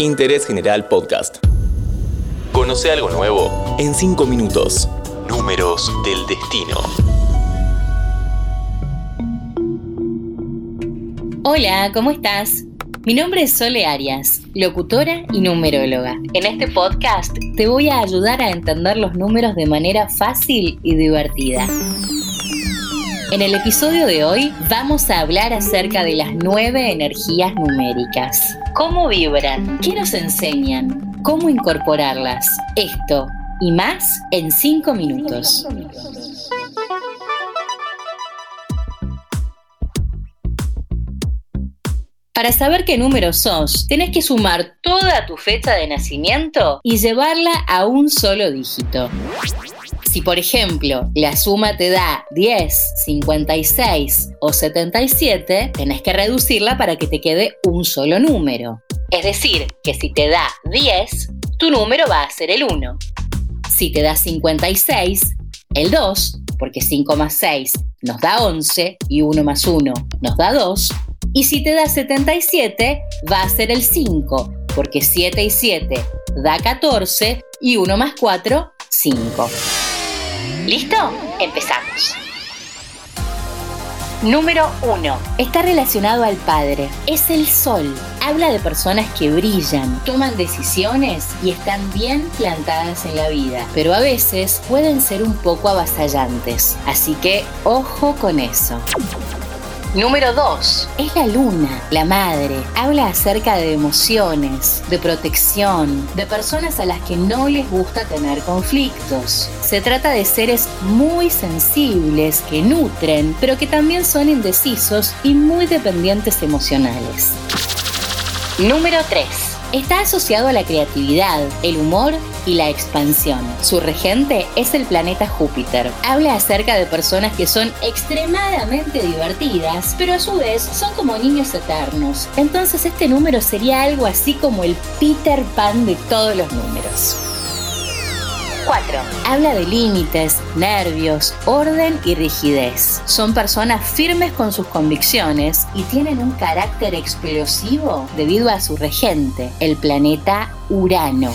Interés General Podcast. Conoce algo nuevo en 5 minutos. Números del destino. Hola, ¿cómo estás? Mi nombre es Sole Arias, locutora y numeróloga. En este podcast te voy a ayudar a entender los números de manera fácil y divertida. En el episodio de hoy vamos a hablar acerca de las nueve energías numéricas. ¿Cómo vibran? ¿Qué nos enseñan? ¿Cómo incorporarlas? Esto y más en cinco minutos. Para saber qué número sos, tenés que sumar toda tu fecha de nacimiento y llevarla a un solo dígito. Si por ejemplo la suma te da 10, 56 o 77, tenés que reducirla para que te quede un solo número. Es decir, que si te da 10, tu número va a ser el 1. Si te da 56, el 2, porque 5 más 6 nos da 11 y 1 más 1 nos da 2. Y si te da 77, va a ser el 5, porque 7 y 7 da 14 y 1 más 4, 5. ¿Listo? Empezamos. Número 1. Está relacionado al Padre. Es el Sol. Habla de personas que brillan, toman decisiones y están bien plantadas en la vida, pero a veces pueden ser un poco avasallantes. Así que ojo con eso. Número 2. Es la luna, la madre. Habla acerca de emociones, de protección, de personas a las que no les gusta tener conflictos. Se trata de seres muy sensibles, que nutren, pero que también son indecisos y muy dependientes emocionales. Número 3. Está asociado a la creatividad, el humor y la expansión. Su regente es el planeta Júpiter. Habla acerca de personas que son extremadamente divertidas, pero a su vez son como niños eternos. Entonces este número sería algo así como el Peter Pan de todos los números. 4. Habla de límites, nervios, orden y rigidez. Son personas firmes con sus convicciones y tienen un carácter explosivo debido a su regente, el planeta Urano.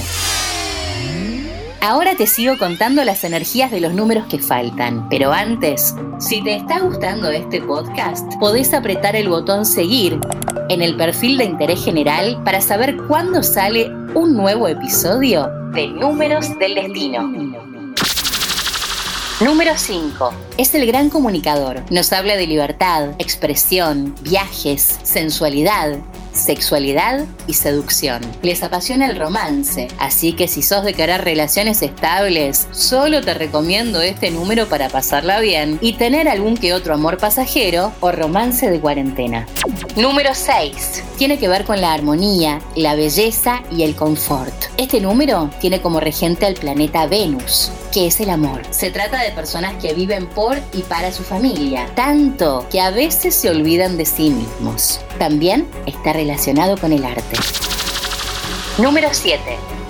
Ahora te sigo contando las energías de los números que faltan, pero antes, si te está gustando este podcast, podés apretar el botón seguir en el perfil de interés general para saber cuándo sale un nuevo episodio de Números del Destino. Número 5. Es el gran comunicador. Nos habla de libertad, expresión, viajes, sensualidad, sexualidad y seducción. Les apasiona el romance, así que si sos de querer relaciones estables, solo te recomiendo este número para pasarla bien y tener algún que otro amor pasajero o romance de cuarentena. Número 6. Tiene que ver con la armonía, la belleza y el confort. Este número tiene como regente al planeta Venus, que es el amor. Se trata de personas que viven por y para su familia, tanto que a veces se olvidan de sí mismos. También está relacionado con el arte. Número 7.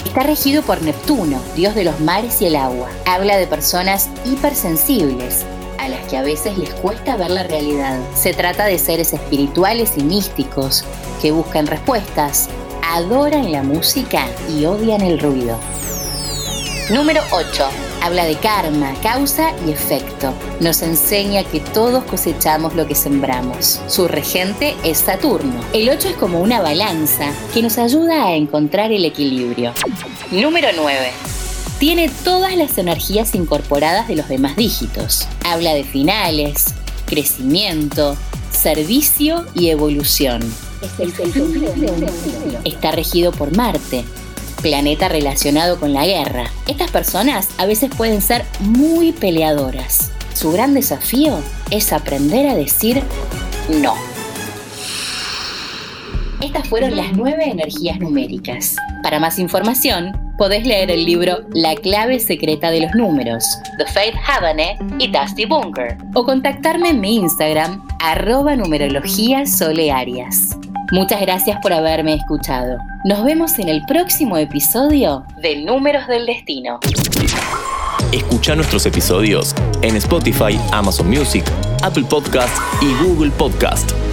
Está regido por Neptuno, dios de los mares y el agua. Habla de personas hipersensibles, a las que a veces les cuesta ver la realidad. Se trata de seres espirituales y místicos que buscan respuestas, adoran la música y odian el ruido. Número 8. Habla de karma, causa y efecto. Nos enseña que todos cosechamos lo que sembramos. Su regente es Saturno. El 8 es como una balanza que nos ayuda a encontrar el equilibrio. Número 9. Tiene todas las energías incorporadas de los demás dígitos. Habla de finales, crecimiento, servicio y evolución. Está regido por Marte, planeta relacionado con la guerra. Estas personas a veces pueden ser muy peleadoras. Su gran desafío es aprender a decir no. Estas fueron las nueve energías numéricas. Para más información, podés leer el libro La clave secreta de los números, The Faith Havane y Dusty Bunker, o contactarme en mi Instagram, arroba numerología solearias. Muchas gracias por haberme escuchado. Nos vemos en el próximo episodio de Números del Destino. Escucha nuestros episodios en Spotify, Amazon Music, Apple Podcast y Google Podcast.